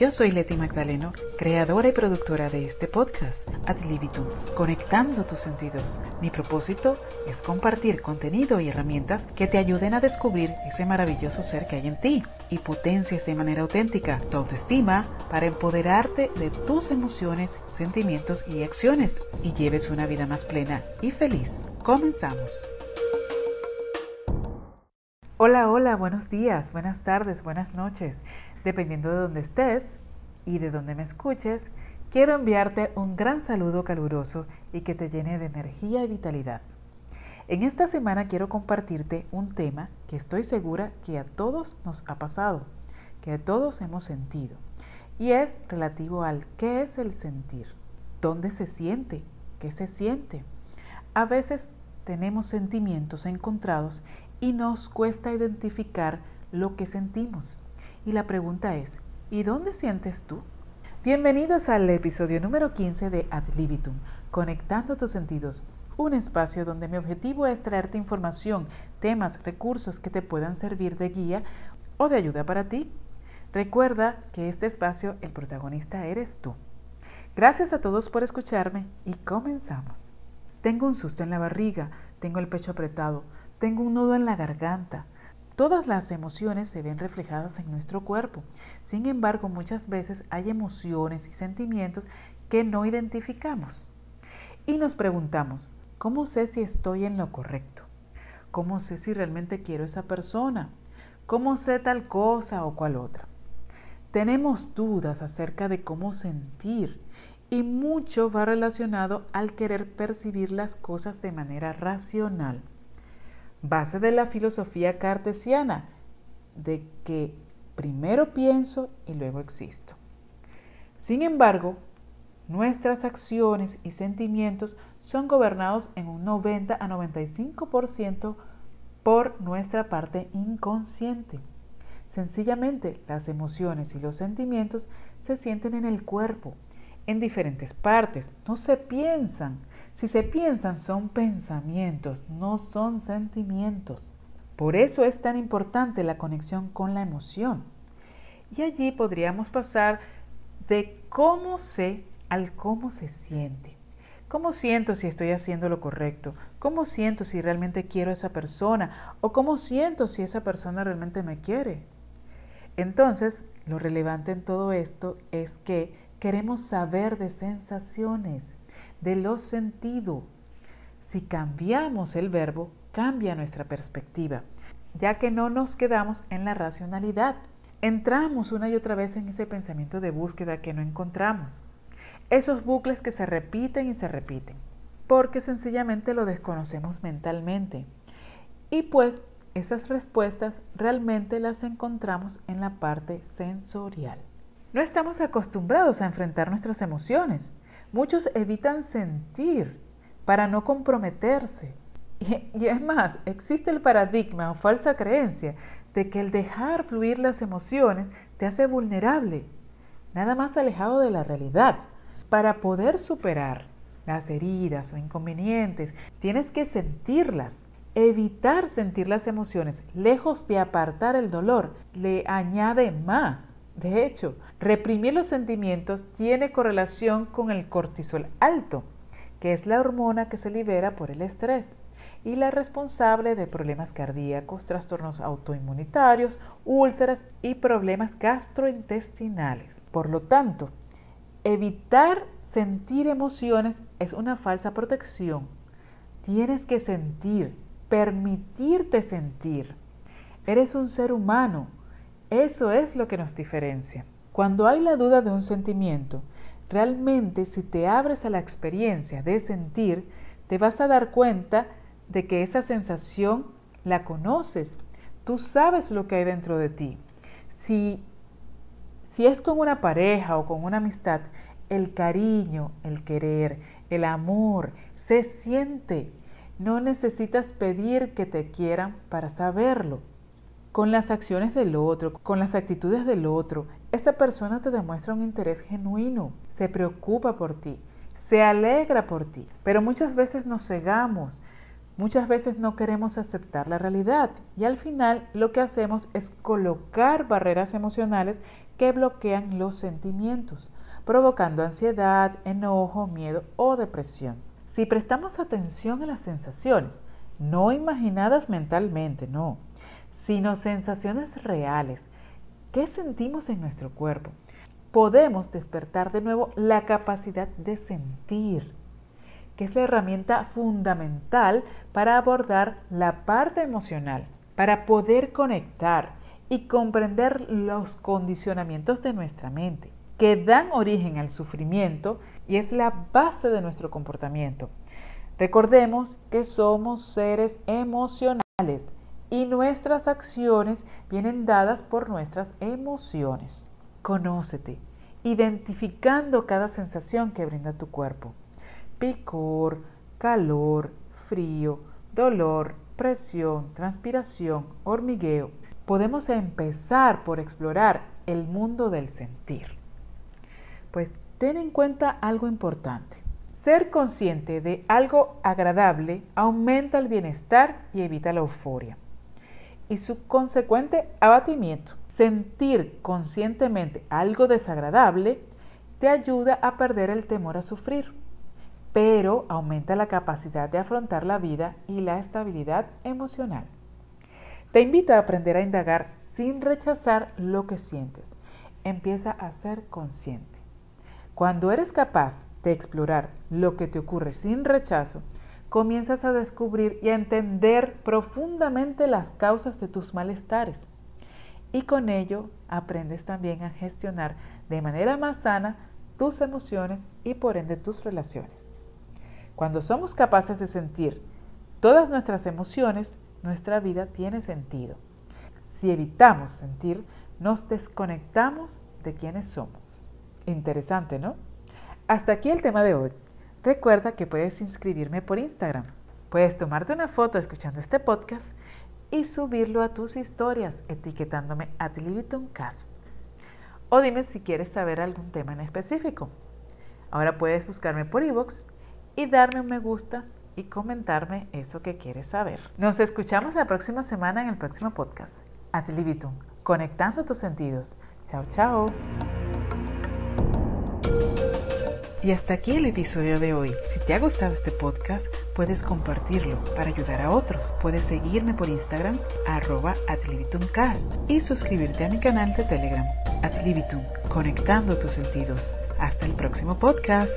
Yo soy Leti Magdaleno, creadora y productora de este podcast, Ad Libitum, conectando tus sentidos. Mi propósito es compartir contenido y herramientas que te ayuden a descubrir ese maravilloso ser que hay en ti y potencias de manera auténtica tu autoestima para empoderarte de tus emociones, sentimientos y acciones y lleves una vida más plena y feliz. Comenzamos. Hola, hola, buenos días, buenas tardes, buenas noches. Dependiendo de dónde estés y de dónde me escuches, quiero enviarte un gran saludo caluroso y que te llene de energía y vitalidad. En esta semana quiero compartirte un tema que estoy segura que a todos nos ha pasado, que a todos hemos sentido, y es relativo al qué es el sentir, dónde se siente, qué se siente. A veces tenemos sentimientos encontrados y nos cuesta identificar lo que sentimos. Y la pregunta es, ¿y dónde sientes tú? Bienvenidos al episodio número 15 de Ad Libitum, Conectando tus sentidos, un espacio donde mi objetivo es traerte información, temas, recursos que te puedan servir de guía o de ayuda para ti. Recuerda que este espacio, el protagonista eres tú. Gracias a todos por escucharme y comenzamos. Tengo un susto en la barriga, tengo el pecho apretado, tengo un nudo en la garganta, Todas las emociones se ven reflejadas en nuestro cuerpo. Sin embargo, muchas veces hay emociones y sentimientos que no identificamos. Y nos preguntamos, ¿cómo sé si estoy en lo correcto? ¿Cómo sé si realmente quiero esa persona? ¿Cómo sé tal cosa o cual otra? Tenemos dudas acerca de cómo sentir y mucho va relacionado al querer percibir las cosas de manera racional base de la filosofía cartesiana, de que primero pienso y luego existo. Sin embargo, nuestras acciones y sentimientos son gobernados en un 90 a 95% por nuestra parte inconsciente. Sencillamente, las emociones y los sentimientos se sienten en el cuerpo, en diferentes partes, no se piensan, si se piensan son pensamientos, no son sentimientos. Por eso es tan importante la conexión con la emoción. Y allí podríamos pasar de cómo sé al cómo se siente. ¿Cómo siento si estoy haciendo lo correcto? ¿Cómo siento si realmente quiero a esa persona? ¿O cómo siento si esa persona realmente me quiere? Entonces, lo relevante en todo esto es que queremos saber de sensaciones de los sentidos. Si cambiamos el verbo, cambia nuestra perspectiva, ya que no nos quedamos en la racionalidad. Entramos una y otra vez en ese pensamiento de búsqueda que no encontramos. Esos bucles que se repiten y se repiten, porque sencillamente lo desconocemos mentalmente. Y pues esas respuestas realmente las encontramos en la parte sensorial. No estamos acostumbrados a enfrentar nuestras emociones. Muchos evitan sentir para no comprometerse. Y, es más, existe el paradigma o falsa creencia de que el dejar fluir las emociones te hace vulnerable, nada más alejado de la realidad. Para poder superar las heridas o inconvenientes, tienes que sentirlas. Evitar sentir las emociones, lejos de apartar el dolor, le añade más. De hecho, reprimir los sentimientos tiene correlación con el cortisol alto, que es la hormona que se libera por el estrés y la responsable de problemas cardíacos, trastornos autoinmunitarios, úlceras y problemas gastrointestinales. Por lo tanto, evitar sentir emociones es una falsa protección. Tienes que sentir, permitirte sentir. Eres un ser humano eso es lo que nos diferencia. Cuando hay la duda de un sentimiento, realmente si te abres a la experiencia de sentir, te vas a dar cuenta de que esa sensación la conoces. Tú sabes lo que hay dentro de ti. Si, si es con una pareja o con una amistad, el cariño, el querer, el amor se siente. No necesitas pedir que te quieran para saberlo con las acciones del otro, con las actitudes del otro, esa persona te demuestra un interés genuino, se preocupa por ti, se alegra por ti. Pero muchas veces nos cegamos Muchas veces no queremos aceptar la realidad y al final lo que hacemos es colocar barreras emocionales que bloquean los sentimientos, provocando ansiedad, enojo, miedo o depresión. Si prestamos atención a las sensaciones, no imaginadas mentalmente, no, sino sensaciones reales, ¿qué sentimos en nuestro cuerpo? Podemos despertar de nuevo la capacidad de sentir que es la herramienta fundamental para abordar la parte emocional, para poder conectar y comprender los condicionamientos de nuestra mente, que dan origen al sufrimiento y es la base de nuestro comportamiento. Recordemos que somos seres emocionales y nuestras acciones vienen dadas por nuestras emociones. Conócete, identificando cada sensación que brinda tu cuerpo picor, calor, frío, dolor, presión, transpiración, hormigueo. Podemos empezar por explorar el mundo del sentir. Pues ten en cuenta algo importante. Ser consciente de algo agradable aumenta el bienestar y evita la euforia. Y su consecuente abatimiento. Sentir conscientemente algo desagradable te ayuda a perder el temor a sufrir pero aumenta la capacidad de afrontar la vida y la estabilidad emocional. Te invito a aprender a indagar sin rechazar lo que sientes. Empieza a ser consciente. Cuando eres capaz de explorar lo que te ocurre sin rechazo, comienzas a descubrir y a entender profundamente las causas de tus malestares. Y con ello aprendes también a gestionar de manera más sana tus emociones y por ende tus relaciones. Cuando somos capaces de sentir todas nuestras emociones, nuestra vida tiene sentido. Si evitamos sentir, nos desconectamos de quienes somos. Interesante, ¿no? Hasta aquí el tema de hoy. Recuerda que puedes inscribirme por Instagram. Puedes tomarte una foto escuchando este podcast y subirlo a tus historias etiquetándome a Cast. O dime si quieres saber algún tema en específico. Ahora puedes buscarme por iVoox y darme un me gusta y comentarme eso que quieres saber. Nos escuchamos la próxima semana en el próximo podcast. Adlibitum, conectando tus sentidos. Chao, chao. Y hasta aquí el episodio de hoy. Si te ha gustado este podcast, puedes compartirlo para ayudar a otros. Puedes seguirme por Instagram, arroba adlibitumcast y suscribirte a mi canal de Telegram, Adlibitum, conectando tus sentidos. Hasta el próximo podcast.